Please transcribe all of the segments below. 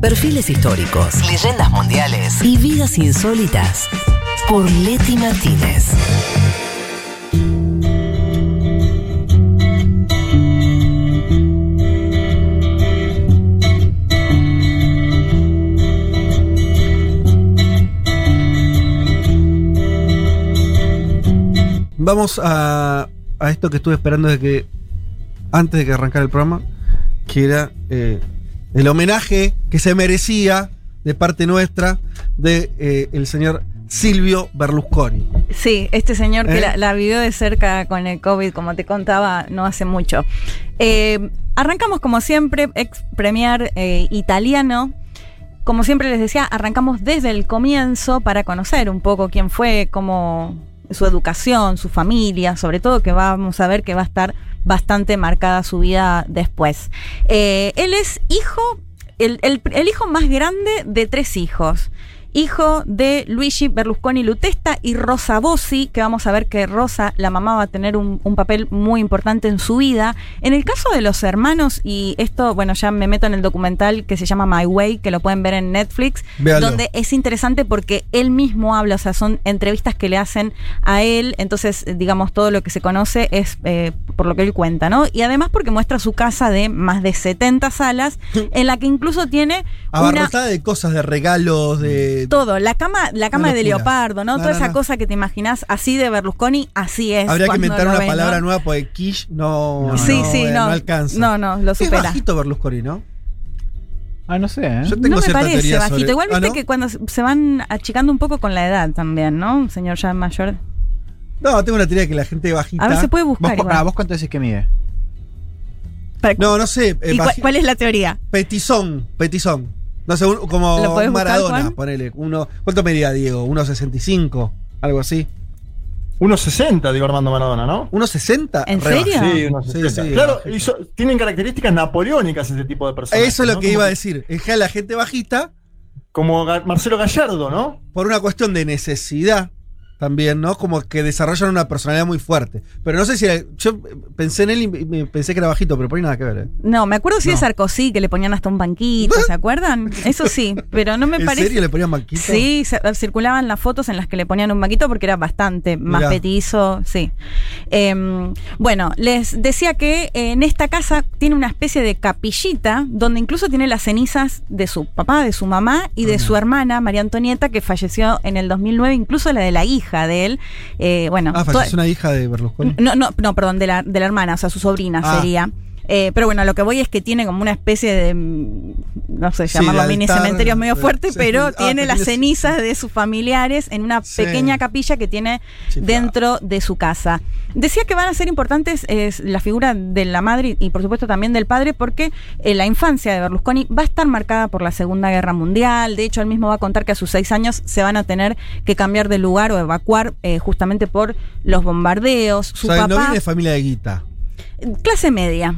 perfiles históricos, leyendas mundiales. Y vidas insólitas. Por Leti Martínez. Vamos a, a esto que estuve esperando de que antes de que arrancara el programa, que era eh, el homenaje que se merecía de parte nuestra de eh, el señor Silvio Berlusconi. Sí, este señor que ¿Eh? la, la vivió de cerca con el COVID, como te contaba, no hace mucho. Eh, arrancamos como siempre, ex premier italiano. Como siempre les decía, arrancamos desde el comienzo para conocer un poco quién fue, cómo su educación, su familia, sobre todo que vamos a ver que va a estar bastante marcada su vida después. Eh, él es hijo, el, el- el hijo más grande de tres hijos. Hijo de Luigi Berlusconi Lutesta y Rosa Bossi, que vamos a ver que Rosa, la mamá, va a tener un, un papel muy importante en su vida. En el caso de los hermanos, y esto, bueno, ya me meto en el documental que se llama My Way, que lo pueden ver en Netflix, Véalo. donde es interesante porque él mismo habla, o sea, son entrevistas que le hacen a él, entonces, digamos, todo lo que se conoce es eh, por lo que él cuenta, ¿no? Y además porque muestra su casa de más de 70 salas, en la que incluso tiene una... Abarrotada de cosas, de regalos, de. Todo, la cama, la cama de leopardo, ¿no? No, Toda no, esa no. cosa que te imaginas así de Berlusconi, así es. Habría que inventar una ves, palabra ¿no? nueva porque Kish no, No, no, Sí, sí, eh, no. alcanza. No, no, lo Es supera. bajito Berlusconi, ¿no? Ah, no sé, ¿eh? Yo tengo no me parece bajito. sobre- Igual Ah, que cuando se van achicando un poco con la edad también, ¿no? Un señor ya mayor. No, tengo una teoría de que la gente bajita. A ver, se puede ¿Vos, buscar igual. ah, ¿Vos cuánto decís que mide? Para- No, no sé. eh, ¿Y cuál es la teoría? Petizón, petizón. No sé, un- como ¿Lo podés buscar, Maradona, ponele. Uno, ¿Cuánto medía Diego? ¿1.65? Algo así. 1.60, digo Armando Maradona, ¿no? ¿1.60? ¿En serio? Sí, 1.60. Sí, sí, claro, bajito. y so- tienen características napoleónicas ese tipo de personas. Eso es lo ¿no? que iba a decir. En general, la gente bajita, Como Marcelo Gallardo, ¿no? por una cuestión de necesidad también, ¿no? Como que desarrollan una personalidad muy fuerte. Pero no sé si era. Yo pensé en él y pensé que era bajito, pero por ahí nada que ver. ¿eh? No, me acuerdo de No. Sarkozy, que le ponían hasta un banquito, ¿se acuerdan? Eso sí, pero no me ¿En parece. serio le ponían banquito? Sí, se- circulaban las fotos en las que le ponían un banquito porque era bastante más Mirá. petizo, sí. Em, bueno, les decía que en esta casa tiene una especie de capillita donde incluso tiene las cenizas de su papá, de su mamá y de su hermana, María Antonieta, que falleció en el 2009, incluso la de la hija de él. Eh, bueno, Ah, falleció una hija de Berlusconi. no, no, no, perdón, de la, de la hermana, o sea, su sobrina Ah. sería. Eh, pero bueno, lo que voy es que tiene como una especie de, mm, no sé, Sí, llamarlo de mini cementerio medio fuerte, sí. pero Ah, tiene las cenizas de sus familiares en una Sí. pequeña capilla que tiene Chiflado. dentro de su casa. Decía que van a ser importantes es, la figura de la madre y por supuesto también del padre porque eh, la infancia de Berlusconi va a estar marcada por la Segunda Guerra Mundial. De hecho, él mismo va a contar que a sus seis años se van a tener que cambiar de lugar o evacuar eh, justamente por los bombardeos. Su o sea, no papá, viene de familia de guita. clase media.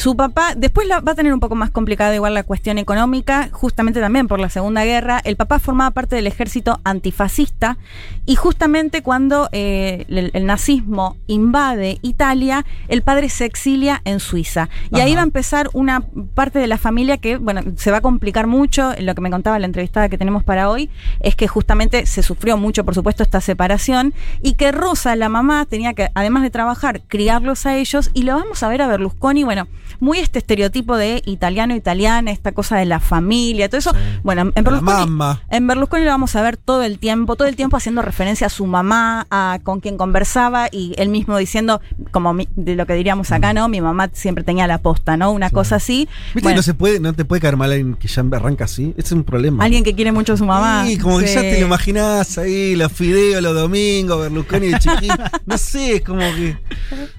Su papá, después la- va a tener un poco más complicada igual la cuestión económica, justamente también por la Segunda Guerra. El papá formaba parte del ejército antifascista y justamente cuando eh, el, el nazismo invade Italia, el padre se exilia en Suiza. Y ahí va a empezar una parte de la familia que, bueno, se va a complicar mucho. Lo que me contaba la entrevistada que tenemos para hoy es que justamente se sufrió mucho, por supuesto, esta separación y que Rosa, la mamá, tenía que, además de trabajar, criarlos a ellos y lo vamos a ver a Berlusconi, bueno, muy este estereotipo de italiano-italiana, esta cosa de la familia, todo eso. Bueno, en Berlusconi, en Berlusconi lo vamos a ver todo el tiempo, todo el tiempo haciendo referencia a su mamá, a con quien conversaba y él mismo diciendo, como mi- de lo que diríamos acá, ¿no? Mi mamá siempre tenía la posta, ¿no? Una cosa así. ¿Viste Bueno, que no, se puede, no te puede caer mal alguien que ya arranca así? Ese es un problema. alguien que quiere mucho a su mamá. Sí, como que ya te lo imaginás ahí, los fideos los domingos, Berlusconi de chiquito. No sé, es como que.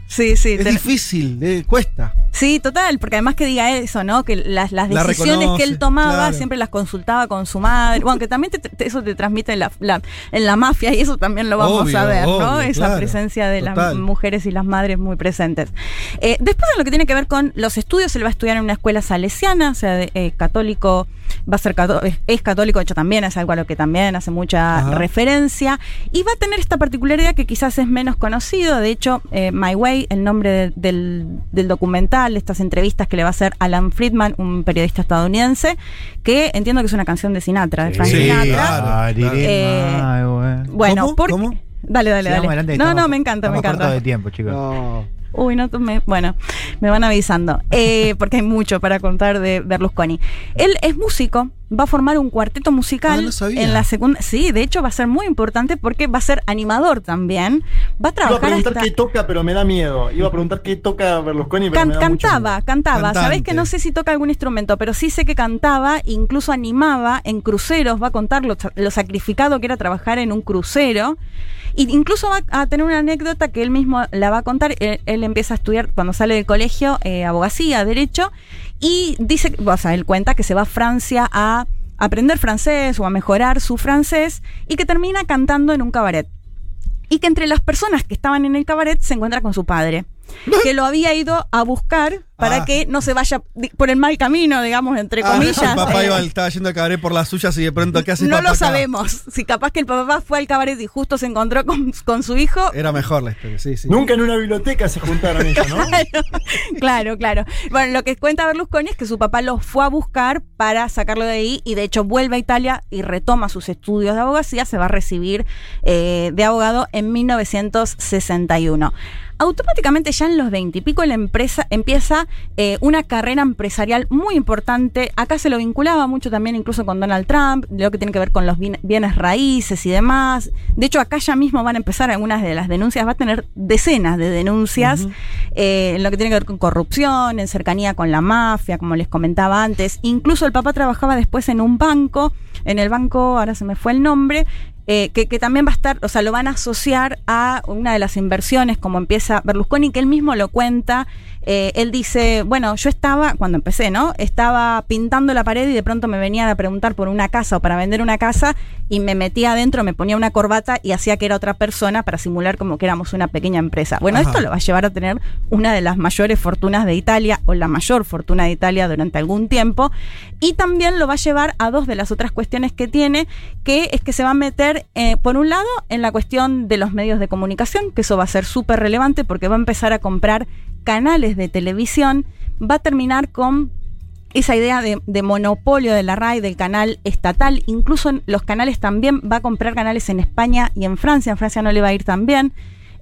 Sí, sí. Es te- difícil, eh, cuesta. Sí, total, porque además que diga eso, ¿no? Que las, las La decisiones que él tomaba claro. siempre las consultaba con su madre. Bueno, que también te- te- eso te transmite en la, la- en la mafia y eso también lo vamos Obvio, a ver, ¿no? Esa claro, presencia de total. las mujeres y las madres muy presentes. Eh, después en lo que tiene que ver con los estudios, él va a estudiar en una escuela salesiana, o sea, de- eh, católico va a ser cató- es, es católico, de hecho también es algo a lo que también hace mucha Ajá. referencia, y va a tener esta particularidad que quizás es menos conocido, de hecho, eh, My Way, el nombre de- del, del documental, estas entrevistas que le va a hacer Alan Friedman, un periodista estadounidense, que entiendo que es una canción de Sinatra, de Frank Sí, Sinatra. claro. Diré, Eh, ay, güey. Bueno, ¿Cómo? porque- ¿Cómo? Dale, dale, dale. adelante, no, estamos- no, me encanta, me encanta. de tiempo, chicos. No. Uy, no, me, bueno, me van avisando, eh, porque hay mucho para contar de Berlusconi. Él es músico, va a formar un cuarteto musical Ah, no sabía. en la segunda. Sí, de hecho va a ser muy importante porque va a ser animador también. Va a Iba a trabajar preguntar hasta. qué toca, pero me da miedo. Iba a preguntar qué toca Berlusconi, pero Can- me da cantaba, cantaba. Cantante. Sabés que no sé si toca algún instrumento, pero sí sé que cantaba, incluso animaba en cruceros, va a contar lo, lo sacrificado que era trabajar en un crucero. Y incluso va a tener una anécdota que él mismo la va a contar. Él, él empieza a estudiar cuando sale del colegio eh, abogacía, derecho, y dice, o sea, él cuenta que se va a Francia a aprender francés o a mejorar su francés y que termina cantando en un cabaret y que entre las personas que estaban en el cabaret se encuentra con su padre, que lo había ido a buscar para Ah. que no se vaya por el mal camino, digamos, entre Ah, comillas. el papá eh, iba, estaba yendo al cabaret por las suyas y de pronto, ¿qué hace no papá lo acá? sabemos. Si capaz que el papá fue al cabaret y justo se encontró con, con su hijo. Era mejor la historia, sí, sí. Nunca en una biblioteca se juntaron ellos, ¿no? Claro, claro. Bueno, lo que cuenta Berlusconi es que su papá lo fue a buscar para sacarlo de ahí y de hecho vuelve a Italia y retoma sus estudios de abogacía, se va a recibir eh, de abogado en 1961. Automáticamente ya en los 20 y pico la empresa empieza eh, una carrera empresarial muy importante. Acá se lo vinculaba mucho también incluso con Donald Trump, de lo que tiene que ver con los bien- bienes raíces y demás. De hecho, acá ya mismo van a empezar algunas de las denuncias, va a tener decenas de denuncias eh, en lo que tiene que ver con corrupción, en cercanía con la mafia, como les comentaba antes. Incluso el papá trabajaba después en un banco, en el banco, ahora se me fue el nombre, eh, que, que también va a estar, o sea, lo van a asociar a una de las inversiones, como empieza Berlusconi, que él mismo lo cuenta. Eh, él dice, bueno, yo estaba, cuando empecé, ¿no? Estaba pintando la pared y de pronto me venían a preguntar por una casa o para vender una casa y me metía adentro, me ponía una corbata y hacía que era otra persona para simular como que éramos una pequeña empresa. Bueno, Ajá. esto lo va a llevar a tener una de las mayores fortunas de Italia o la mayor fortuna de Italia durante algún tiempo y también lo va a llevar a dos de las otras cuestiones que tiene, que es que se va a meter, eh, por un lado, en la cuestión de los medios de comunicación, que eso va a ser súper relevante porque va a empezar a comprar canales de televisión, va a terminar con esa idea de, de monopolio de la RAI, del canal estatal, incluso en los canales también va a comprar canales en España y en Francia, en Francia no le va a ir tan bien.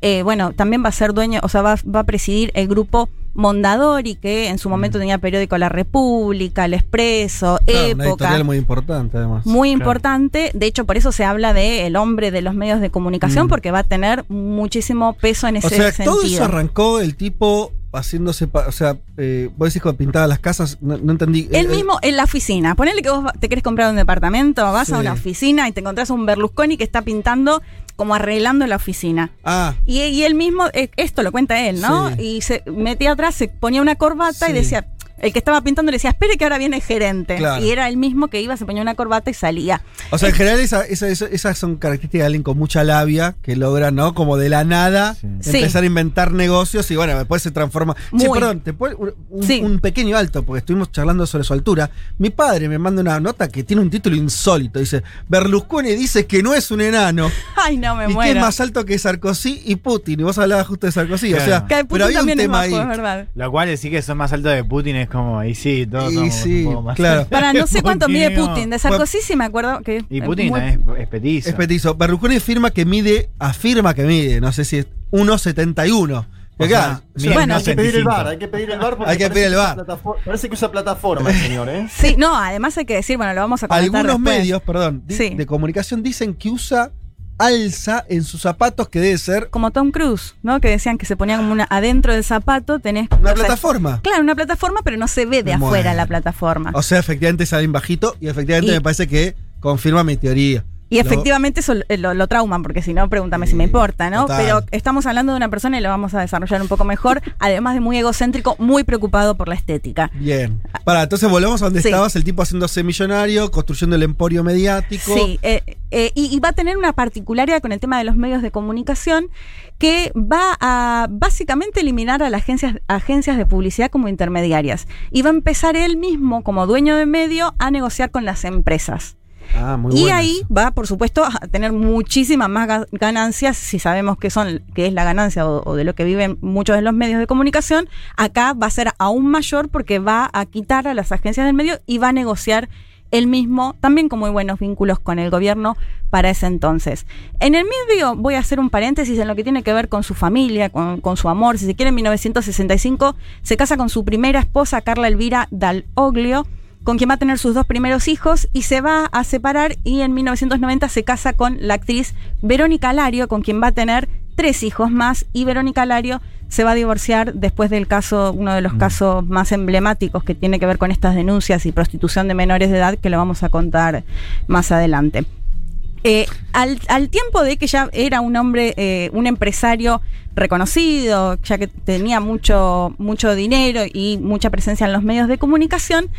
Eh, bueno, también va a ser dueño, o sea, va, va a presidir el grupo Mondadori, que en su momento tenía periódico La República, El Expreso, Claro, una Época. editorial muy importante, además. Muy Claro. importante, de hecho por eso se habla de el hombre de los medios de comunicación, Mm. porque va a tener muchísimo peso en ese o sea, sentido. todo eso arrancó el tipo haciéndose. O sea, eh, vos decís cuando pintaba las casas, no, no entendí. Él Eh, mismo en la oficina. Ponele que vos te querés comprar un departamento, vas Sí. a una oficina y te encontrás a un Berlusconi que está pintando como arreglando la oficina. Ah, Y, y él mismo, eh, esto lo cuenta él, ¿no? Sí. Y se metía se ponía una corbata y decía, el que estaba pintando le decía, espere que ahora viene el gerente. Claro. Y era él mismo que iba, se ponía una corbata y salía. o sea, en general esa- esa- esa- esas son características de alguien con mucha labia que logra, ¿no? Como de la nada Sí. Sí. empezar a inventar negocios y bueno, después se transforma. Sí, Muy. perdón, te puedo- un, un- Sí. un pequeño alto, porque estuvimos charlando sobre su altura. Mi padre me manda una nota que tiene un título insólito. Dice, Berlusconi dice que no es un enano. Ay, no me y que es muero. más alto que Sarkozy y Putin. Y vos hablabas justo de Sarkozy. O sea, Que Putin pero había un también es tema bajo, ahí. es verdad. Lo cual decir que son más altos de Putin es como, ahí sí, todos Y somos sí, un poco más claro. Para no sé cuánto mide. Putin. De Sarkozy sí me acuerdo que. Y Putin muy- es, es petizo. Es petizo. Berlusconi afirma que mide, afirma que mide, no sé si es 1,71. Que O sea, Bueno, Hay que pedir el 1,65. bar, hay que pedir el bar porque Hay que parece pedir el usa bar. plataforma- Parece que usa plataforma el señor, ¿eh? Sí, no, además hay que decir, bueno, lo vamos a comentar algunos después. medios, perdón, Sí. de comunicación dicen que usa alza en sus zapatos que debe ser Como Tom Cruise, ¿no? Que decían que se ponía como una adentro del zapato, tenés. una sea, plataforma. Claro, una plataforma, pero no se ve de afuera la plataforma. O sea, efectivamente es alguien bajito y efectivamente Y- me parece que confirma mi teoría. Y Lo- efectivamente eso lo, lo- lo trauman, porque si no, pregúntame si me importa, ¿no? total. Pero estamos hablando de una persona y lo vamos a desarrollar un poco mejor, además de muy egocéntrico, muy preocupado por la estética. Bien. Para, entonces volvemos a donde Sí. estabas, el tipo haciéndose millonario, construyendo el emporio mediático. Sí, eh, eh, y, y va a tener una particularidad con el tema de los medios de comunicación que va a básicamente eliminar a las agencias, agencias de publicidad como intermediarias. Y va a empezar él mismo, como dueño de medio, a negociar con las empresas. Ah, muy y ahí va, por supuesto, a tener muchísimas más ga- ganancias, si sabemos que son, que es la ganancia o, o de lo que viven muchos de los medios de comunicación, acá va a ser aún mayor porque va a quitar a las agencias del medio y va a negociar él mismo, también con muy buenos vínculos con el gobierno para ese entonces. En el medio voy a hacer un paréntesis en lo que tiene que ver con su familia, con, con su amor. Si se quiere, en 1965 se casa con su primera esposa, Carla Elvira Daloglio, con quien va a tener sus dos primeros hijos y se va a separar y en 1990 se casa con la actriz Verónica Lario, con quien va a tener tres hijos más y Verónica Lario se va a divorciar después del caso, uno de los casos más emblemáticos que tiene que ver con estas denuncias y prostitución de menores de edad que lo vamos a contar más adelante. Eh, al, al tiempo de que ya era un hombre, eh, un empresario reconocido, ya que tenía mucho, mucho dinero y mucha presencia en los medios de comunicación,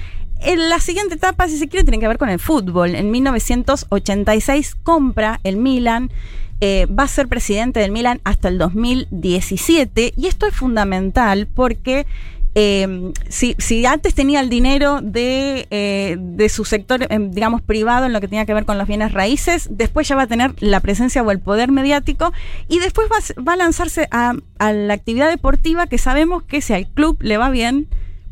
en la siguiente etapa, si se quiere, tiene que ver con el fútbol. En 1986 compra el Milan, eh, va a ser presidente del Milan hasta el 2017 y esto es fundamental porque eh, si, si antes tenía el dinero de, eh, de su sector, eh, digamos, privado en lo que tenía que ver con los bienes raíces, después ya va a tener la presencia o el poder mediático y después va, a s- va a lanzarse a, a la actividad deportiva que sabemos que si al club le va bien,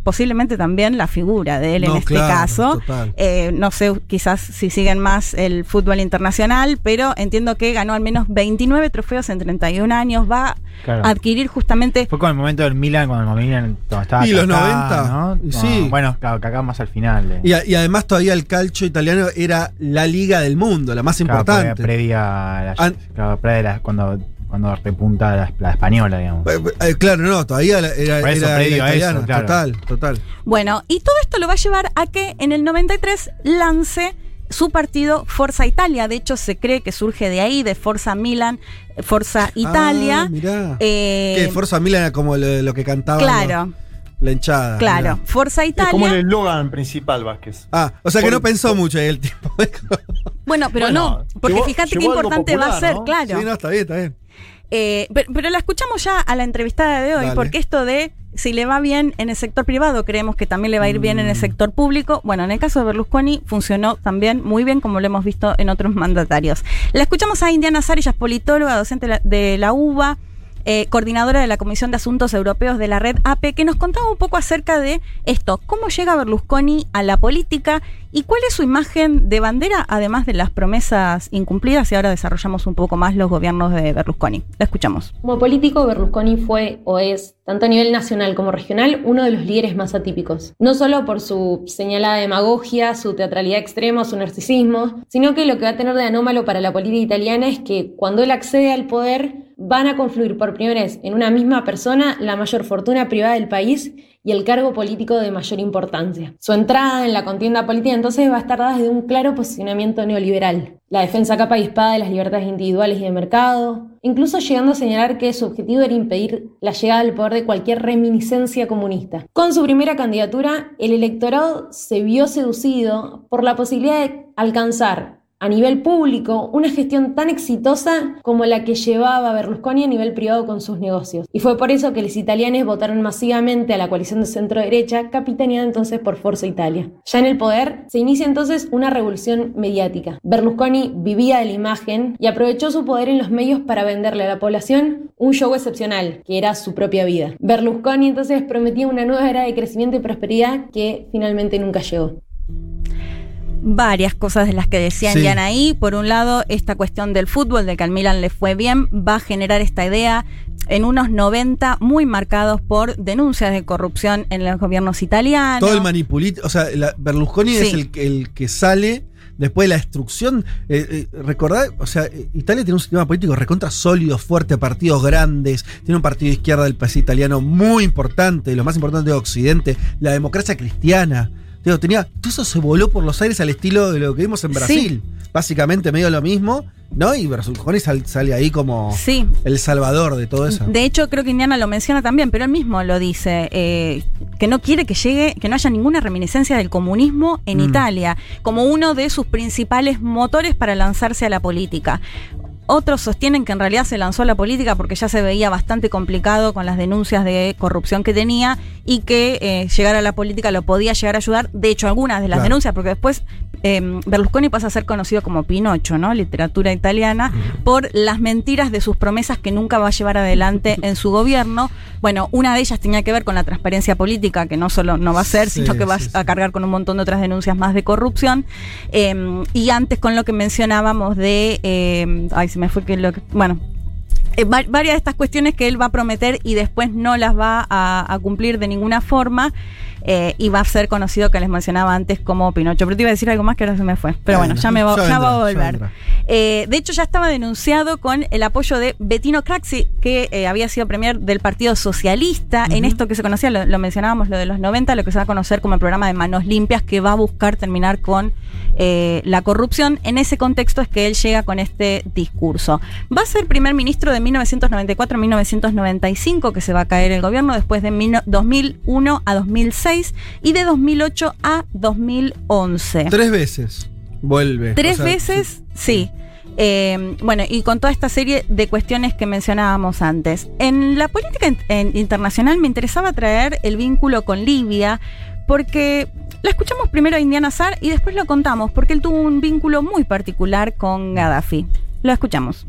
posiblemente también la figura de él en este claro, caso. Eh, no sé quizás si siguen más el fútbol internacional, pero entiendo que ganó al menos 29 trofeos en 31 años. Va Claro. a adquirir justamente Fue con el momento del Milan, cuando el Milan cuando estaba Y los Kaká, 90, ¿no? sí. Bueno, Kaká Kaká más al final. eh. Y, a- y además todavía el calcio italiano era la liga del mundo, la más Claro, importante. pre- Previa a la, An- claro, previa a la- cuando, cuando repunta la, la española, digamos. Eh, eh, claro, no, todavía era, era previo liga a eso, italiana, claro. total, total. Bueno, y todo esto lo va a llevar a que en el 93 lance su partido Forza Italia. De hecho, se cree que surge de ahí, de Forza Milan, Forza Italia. Ah, mirá. Eh, que Forza Milan era como lo, lo que cantaba claro, la hinchada. claro. mirá. Forza Es como el Italia. eslogan principal, Vázquez. Ah, o sea que Por- no pensó mucho ahí el tipo. Bueno, pero Bueno, no, porque llevó- fíjate qué importante va a ser, ¿no? claro. Sí, no, está bien, está bien. Eh, pero, pero la escuchamos ya a la entrevistada de hoy, Dale. porque esto de si le va bien en el sector privado, creemos que también le va a ir bien en el Mm. sector público. Bueno, en el caso de Berlusconi funcionó también muy bien, como lo hemos visto en otros mandatarios. La escuchamos a Indiana Sari, ella es politóloga, docente de la UBA. Eh, coordinadora de la Comisión de Asuntos Europeos de la red AP, que nos contaba un poco acerca de esto, cómo llega Berlusconi a la política y cuál es su imagen de bandera, además de las promesas incumplidas, y ahora desarrollamos un poco más los gobiernos de Berlusconi. La escuchamos. Como político, Berlusconi fue o es, tanto a nivel nacional como regional, uno de los líderes más atípicos. No solo por su señalada demagogia, su teatralidad extrema, su narcisismo, sino que lo que va a tener de anómalo para la política italiana es que cuando él accede al poder, van a confluir por primera vez en una misma persona la mayor fortuna privada del país y el cargo político de mayor importancia. Su entrada en la contienda política entonces va a estar dada desde un claro posicionamiento neoliberal, la defensa capa y espada de las libertades individuales y de mercado, incluso llegando a señalar que su objetivo era impedir la llegada al poder de cualquier reminiscencia comunista. Con su primera candidatura, el electorado se vio seducido por la posibilidad de alcanzar a nivel público una gestión tan exitosa como la que llevaba Berlusconi a nivel privado con sus negocios. Y fue por eso que los italianos votaron masivamente a la coalición de centro-derecha, capitaneada entonces por Forza Italia. Ya en el poder, se inicia entonces una revolución mediática. Berlusconi vivía de la imagen y aprovechó su poder en los medios para venderle a la población un show excepcional, que era su propia vida. Berlusconi entonces prometía una nueva era de crecimiento y prosperidad que finalmente nunca llegó varias cosas de las que decían Sí. Diana ahí. Por un lado, esta cuestión del fútbol, de que al Milan le fue bien, va a generar esta idea en unos 90 muy marcados por denuncias de corrupción en los gobiernos italianos. Todo el manipulito. O sea, la- Berlusconi es el, que- el que sale después de la destrucción. Eh, eh, recordad, o sea, Italia tiene un sistema político recontra sólido, fuerte, partidos grandes. Tiene un partido de izquierda del país italiano muy importante, lo más importante de Occidente, la democracia cristiana. Digo, tenía, todo eso se voló por los aires al estilo de lo que vimos en Brasil. Básicamente medio lo mismo, ¿no? Y Berlusconi sal- sale ahí como Sí. el salvador de todo eso. De hecho, creo que Indiana lo menciona también, pero él mismo lo dice, eh, que no quiere que llegue, que no haya ninguna reminiscencia del comunismo en Mm. Italia, como uno de sus principales motores para lanzarse a la política. Otros sostienen que en realidad se lanzó a la política porque ya se veía bastante complicado con las denuncias de corrupción que tenía y que eh, llegar a la política lo podía llegar a ayudar. De hecho, algunas de las Claro. denuncias, porque después eh, Berlusconi pasa a ser conocido como Pinocho, ¿no? Literatura italiana, por las mentiras de sus promesas que nunca va a llevar adelante en su gobierno. Bueno, una de ellas tenía que ver con la transparencia política, que no solo no va a ser, Sí, sino que va sí. a cargar con un montón de otras denuncias más de corrupción. Eh, y antes con lo que mencionábamos de. eh, ay, se me fue que lo que. Bueno. eh, va- varias de estas cuestiones que él va a prometer y después no las va a, a cumplir de ninguna forma eh, y va a ser conocido que les mencionaba antes como Pinocho. Pero te iba a decir algo más que ahora se me fue. Pero bueno, ya me va, ya va a volver. Eh, de hecho, ya estaba denunciado con el apoyo de Bettino Craxi, que eh, había sido premier del Partido Socialista. En esto que se conocía, lo, lo mencionábamos, lo de los 90, lo que se va a conocer como el programa de Manos Limpias, que va a buscar terminar con eh, la corrupción. En ese contexto es que él llega con este discurso. Va a ser primer ministro de 1994 a 1995, que se va a caer el gobierno, después de mil- 2001 a 2006 y de 2008 a 2011. Tres veces vuelve. Tres O sea, veces, sí. Eh, bueno, y con toda esta serie de cuestiones que mencionábamos antes. En la política in- en- internacional me interesaba traer el vínculo con Libia, porque la escuchamos primero a Indiana Sar y después lo contamos, porque él tuvo un vínculo muy particular con Gaddafi. Lo escuchamos.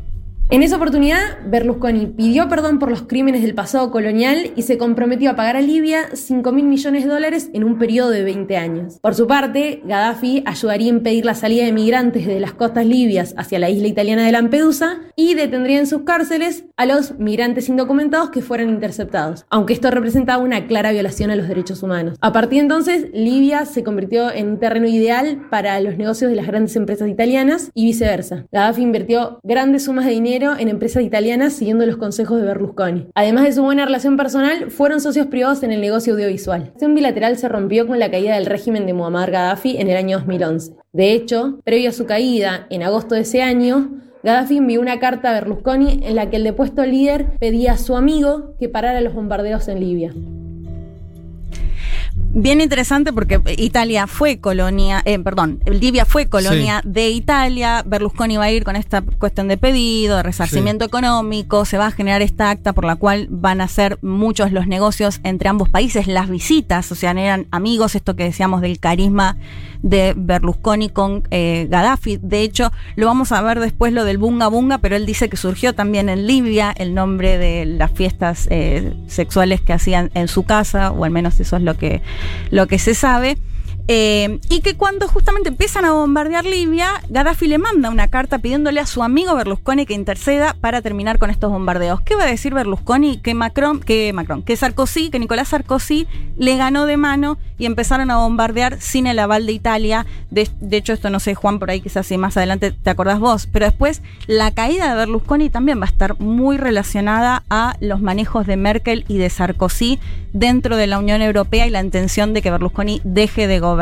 En esa oportunidad, Berlusconi pidió perdón por los crímenes del pasado colonial y se comprometió a pagar a Libia 5 mil millones de dólares en un periodo de 20 años. Por su parte, Gaddafi ayudaría a impedir la salida de migrantes de las costas libias hacia la isla italiana de Lampedusa y detendría en sus cárceles a los migrantes indocumentados que fueran interceptados, aunque esto representaba una clara violación a los derechos humanos. A partir de entonces, Libia se convirtió en un terreno ideal para los negocios de las grandes empresas italianas y viceversa. Gaddafi invirtió grandes sumas de dinero en empresas italianas siguiendo los consejos de Berlusconi. Además de su buena relación personal, fueron socios privados en el negocio audiovisual. La relación bilateral se rompió con la caída del régimen de Muammar Gaddafi en el año 2011. De hecho, previo a su caída, en agosto de ese año, Gaddafi envió una carta a Berlusconi en la que el depuesto líder pedía a su amigo que parara los bombardeos en Libia. Bien interesante porque Italia fue colonia, eh, perdón, Libia fue colonia de Italia. Berlusconi va a ir con esta cuestión de pedido, de resarcimiento económico. Se va a generar esta acta por la cual van a ser muchos los negocios entre ambos países, las visitas, o sea, eran amigos, esto que decíamos del carisma de Berlusconi con eh, Gaddafi. De hecho, lo vamos a ver después lo del Bunga Bunga, pero él dice que surgió también en Libia el nombre de las fiestas eh, sexuales que hacían en su casa, o al menos eso es lo que, lo que se sabe. Eh, y que cuando justamente empiezan a bombardear Libia, Gaddafi le manda una carta pidiéndole a su amigo Berlusconi que interceda para terminar con estos bombardeos. ¿Qué va a decir Berlusconi? Que Macron, que Macron, que Sarkozy, que Nicolás Sarkozy le ganó de mano y empezaron a bombardear sin el aval de Italia. De, de hecho, esto no sé, Juan, por ahí quizás si más adelante te acordás vos. Pero después, la caída de Berlusconi también va a estar muy relacionada a los manejos de Merkel y de Sarkozy dentro de la Unión Europea y la intención de que Berlusconi deje de gobernar.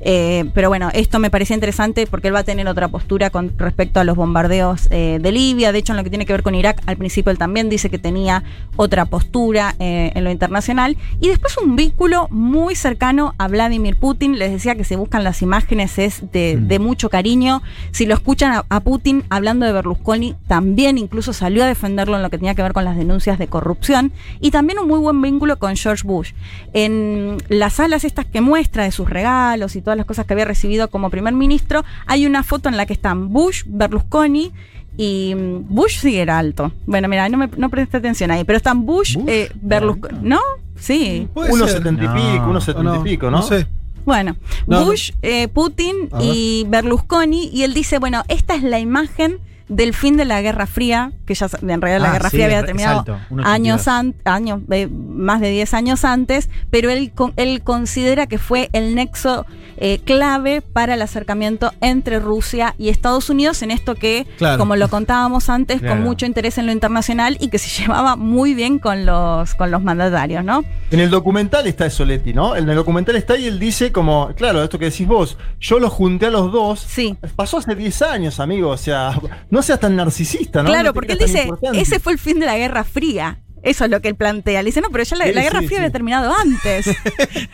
Eh, pero bueno, esto me parecía interesante porque él va a tener otra postura con respecto a los bombardeos eh, de Libia. De hecho, en lo que tiene que ver con Irak, al principio él también dice que tenía otra postura eh, en lo internacional. Y después un vínculo muy cercano a Vladimir Putin. Les decía que se buscan las imágenes, es de, de mucho cariño. Si lo escuchan a, a Putin hablando de Berlusconi, también incluso salió a defenderlo en lo que tenía que ver con las denuncias de corrupción. Y también un muy buen vínculo con George Bush. En las salas estas que muestra de sus regalos y todas las cosas que había recibido como primer ministro, hay una foto en la que están Bush, Berlusconi y mm, Bush sí era alto. Bueno, mira, no, me, no presté atención ahí, pero están Bush, Bush, eh, Berlusconi. ¿No? Sí. Unos. 70 y pico, unos ¿O 70 y pico, ¿no? No sé. Bueno, No, Bush, eh, Putin y Berlusconi, y él dice, bueno, esta es la imagen del fin de la Guerra Fría, que ya en realidad la Ah, Guerra sí, Fría había terminado alto, 1,82. años años, eh, más de 10 años antes, pero él, él considera que fue el nexo eh, clave para el acercamiento entre Rusia y Estados Unidos en esto que, Claro. como lo contábamos antes, Claro. con mucho interés en lo internacional y que se llevaba muy bien con los, con los mandatarios, ¿no? En el documental está eso, Leti, ¿no? En el documental está y él dice como, claro, esto que decís vos, yo los junté a los dos. Sí. Pasó hace 10 años, amigo, o sea, no seas tan narcisista, ¿no? Claro, No porque él dice, importante. ese fue el fin de la Guerra Fría. Eso es lo que él plantea. Le dice, no, pero ya la, Sí, la Guerra sí, Fría sí. había terminado antes.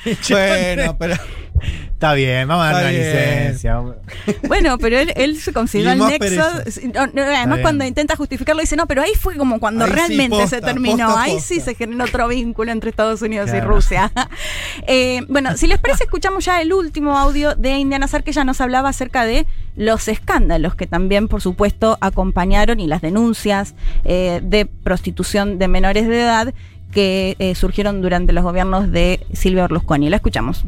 Bueno, pero. Está bien, vamos a dar una licencia. bueno, pero él, él se considera el nexo. no, no, además, cuando intenta justificarlo, dice, no, pero ahí fue como cuando Ahí sí, realmente posta, se terminó. posta, ahí sí se generó otro vínculo entre Estados Unidos y. Rusia. Eh, bueno, si les parece, escuchamos ya el último audio de Indiana Sar, que ya nos hablaba acerca de los escándalos que también, por supuesto, acompañaron y las denuncias eh, de prostitución de menores de edad que eh, surgieron durante los gobiernos de Silvio Berlusconi. La escuchamos.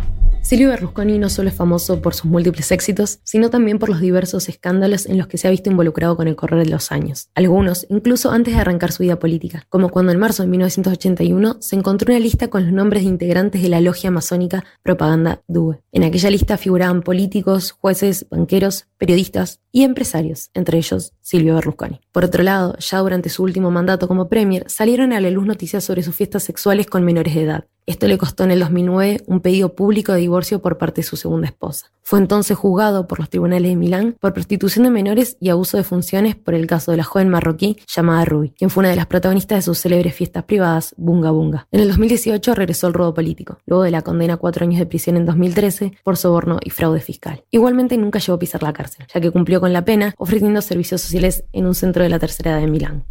Silvio Berlusconi no solo es famoso por sus múltiples éxitos, sino también por los diversos escándalos en los que se ha visto involucrado con el correr de los años. Algunos, incluso antes de arrancar su vida política, como cuando en marzo de 1981 se encontró una lista con los nombres de integrantes de la logia masónica Propaganda Due. En aquella lista figuraban políticos, jueces, banqueros, periodistas y empresarios, entre ellos Silvio Berlusconi. Por otro lado, ya durante su último mandato como premier, salieron a la luz noticias sobre sus fiestas sexuales con menores de edad. Esto le costó en el 2009 un pedido público de divorcio por parte de su segunda esposa. Fue entonces juzgado por los tribunales de Milán por prostitución de menores y abuso de funciones por el caso de la joven marroquí llamada Ruby, quien fue una de las protagonistas de sus célebres fiestas privadas, Bunga Bunga. En el 2018 regresó al ruedo político, luego de la condena a cuatro años de prisión en 2013 por soborno y fraude fiscal. Igualmente nunca llegó a pisar la cárcel, ya que cumplió con la pena ofreciendo servicios sociales en un centro de la tercera edad de Milán.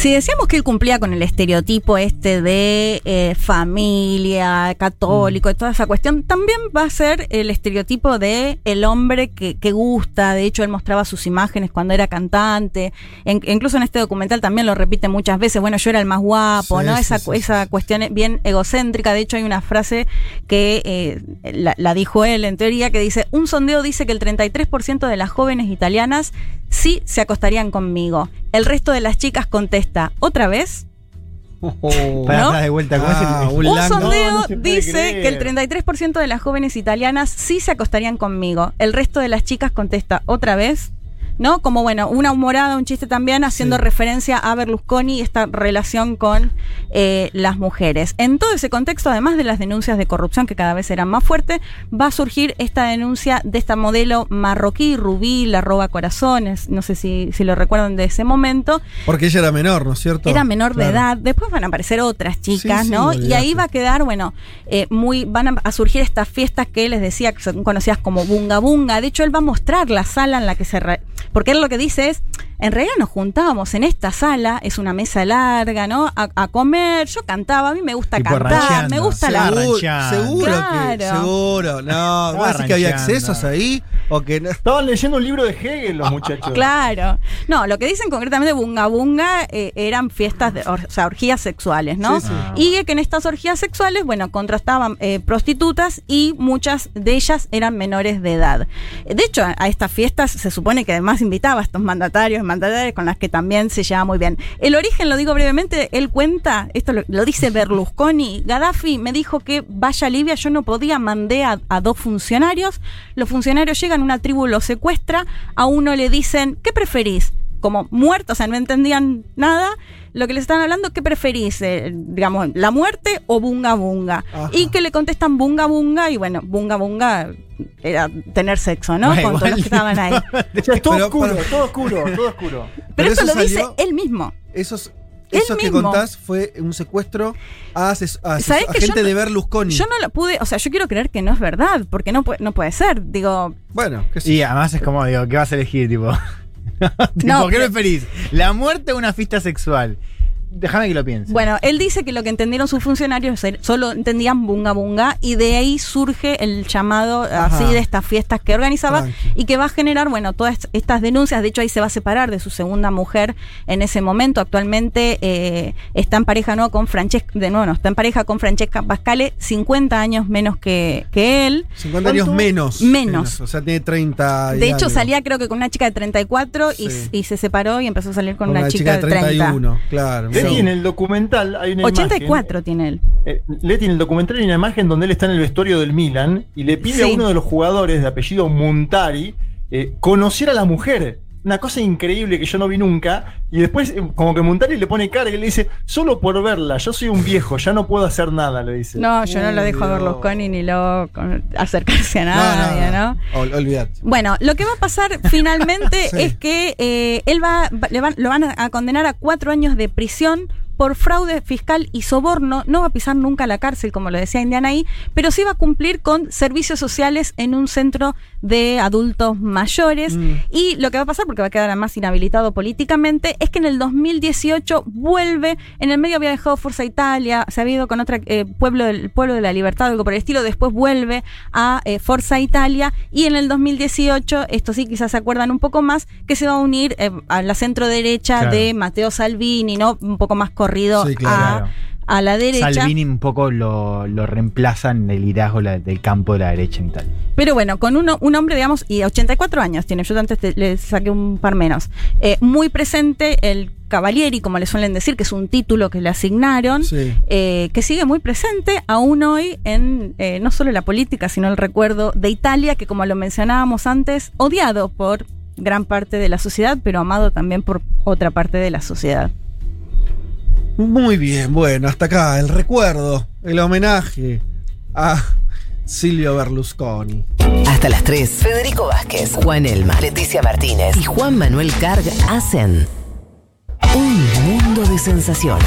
Si decíamos que él cumplía con el estereotipo este de eh, familia, católico, y toda esa cuestión, también va a ser el estereotipo de el hombre que, que gusta. De hecho, él mostraba sus imágenes cuando era cantante. En- incluso en este documental también lo repite muchas veces. Bueno, yo era el más guapo, Sí, ¿no? sí, esa sí, esa cuestión bien egocéntrica. De hecho, hay una frase que eh, la, la dijo él en teoría, que dice, un sondeo dice que el 33% de las jóvenes italianas sí se acostarían conmigo. El resto de las chicas ¿otra vez? Para ¿No? atrás de vuelta, ¿cómo es el- Ah, un sondeo No, no dice creer. que el 33% de las jóvenes italianas sí se acostarían conmigo. El resto de las chicas contesta, ¿otra vez? ¿No? Como bueno, una humorada, un chiste también haciendo Sí. referencia a Berlusconi y esta relación con eh, las mujeres. En todo ese contexto, además de las denuncias de corrupción que cada vez eran más fuertes, va a surgir esta denuncia de esta modelo marroquí, Rubí, la roba corazones, no sé si, si lo recuerdan de ese momento, Porque ella era menor, ¿no es cierto? era menor de edad. Después van a aparecer otras chicas, Sí, sí, ¿no? Y ahí va a quedar, bueno, eh, muy, van a, a surgir estas fiestas que les decía que son conocidas como bunga bunga. De hecho, él va a mostrar la sala en la que se, re- porque él lo que dice es, en realidad nos juntábamos en esta sala, es una mesa larga, ¿no? A, a comer, yo cantaba, a mí me gusta Tipo cantar, rancheando. me gusta Sí. la... Seguro, rancheando. seguro que, Claro. seguro. No, ¿vos decís que había accesos ahí? O que no? Estaban leyendo un libro de Hegel los muchachos. Claro. No, lo que dicen concretamente Bunga Bunga eh, eran fiestas, de, or- o sea, orgías sexuales, ¿no? Sí, sí. Y que en estas orgías sexuales, bueno, contrastaban eh, prostitutas y muchas de ellas eran menores de edad. De hecho, a, a estas fiestas se supone que además invitaba a estos mandatarios, mandatarias con las que también se llevaba muy bien. El origen, lo digo brevemente, él cuenta, esto lo, lo dice Berlusconi, Gaddafi me dijo que vaya a Libia, yo no podía, mandé a, a dos funcionarios, los funcionarios llegan, una tribu lo secuestra, a uno le dicen, ¿qué preferís? Como muerto, o sea, no entendían nada. Lo que les están hablando, ¿qué preferís? Eh, digamos, ¿la muerte o bunga bunga? Ajá. Y que le contestan bunga bunga, y bueno, bunga bunga era tener sexo, ¿no? Bueno, Con todos los que estaban ahí. O sea, es todo Pero, oscuro, todo oscuro, todo oscuro. Pero, Pero eso, eso lo dice él mismo. Esos, eso que mismo. contás fue un secuestro a, ases- a ases- ¿Sabés a que gente no- de Berlusconi. Yo no lo pude, o sea, yo quiero creer que no es verdad, porque no, puede- no puede ser. Digo, Bueno, qué sé Y además es como, digo, ¿qué vas a elegir? Tipo, tipo No, ¿qué preferís? ¿La muerte o una fiesta sexual? Déjame que lo piense. Bueno, él dice que lo que entendieron sus funcionarios solo entendían bunga bunga y de ahí surge el llamado Ajá. así de estas fiestas que organizaba Tranqui. y que va a generar, bueno, todas estas denuncias. De hecho, ahí se va a separar de su segunda mujer en ese momento. Actualmente eh, está en pareja no con Francesca, de nuevo, no, está en pareja con Francesca Pascale, 50 años menos que, que él. 50 años menos. Menos. O sea, tiene 30. y De hecho, algo. salía creo que con una chica de 34 y, Sí. y se separó y empezó a salir con, Con una, chica, de 30. 31, claro. Leti en el documental hay una 84 tiene él. Eh, Leti en el documental hay una imagen donde él está en el vestuario del Milan y le pide Sí. a uno de los jugadores de apellido Montari eh, conocer a la mujer. Una cosa increíble que yo no vi nunca. Y después, eh, como que Montari le pone cara y le dice: Solo por verla, yo soy un viejo, ya no puedo hacer nada, le dice. No, yo no lo dejo a no. Berlusconi ni lo acercarse a nadie, ¿no? Ol- olvídate. Bueno, lo que va a pasar finalmente Sí. es que eh, él va, va- le van, lo van a condenar a cuatro años de prisión por fraude fiscal y soborno. No va a pisar nunca la cárcel, como lo decía Indiana ahí, pero sí va a cumplir con servicios sociales en un centro de adultos mayores. Mm. Y lo que va a pasar, porque va a quedar además inhabilitado políticamente, es que en el 2018 vuelve, en el medio había dejado Forza Italia, se había ido con otro pueblo, del, pueblo de la Libertad, algo por el estilo, después vuelve a eh, Forza Italia y en el 2018, esto sí quizás se acuerdan un poco más, que se va a unir eh, a la centro derecha Claro. de Matteo Salvini, ¿no? Un poco más corrido Sí, claro. a, a la derecha. Salvini un poco lo, lo reemplaza en el liderazgo del campo de la derecha en Italia. Pero bueno, con uno, un hombre, digamos, y 84 años tiene, yo antes te- le saqué un par menos, eh, muy presente el Cavalieri, como le suelen decir, que es un título que le asignaron, Sí. eh, que sigue muy presente aún hoy en eh, no solo la política, sino el recuerdo de Italia, que como lo mencionábamos antes, odiado por gran parte de la sociedad, pero amado también por otra parte de la sociedad. Muy bien, bueno, hasta acá el recuerdo, el homenaje a Silvio Berlusconi. Hasta las 3. Federico Vázquez, Juan Elma, Leticia Martínez y Juan Manuel Carg hacen un mundo de sensaciones.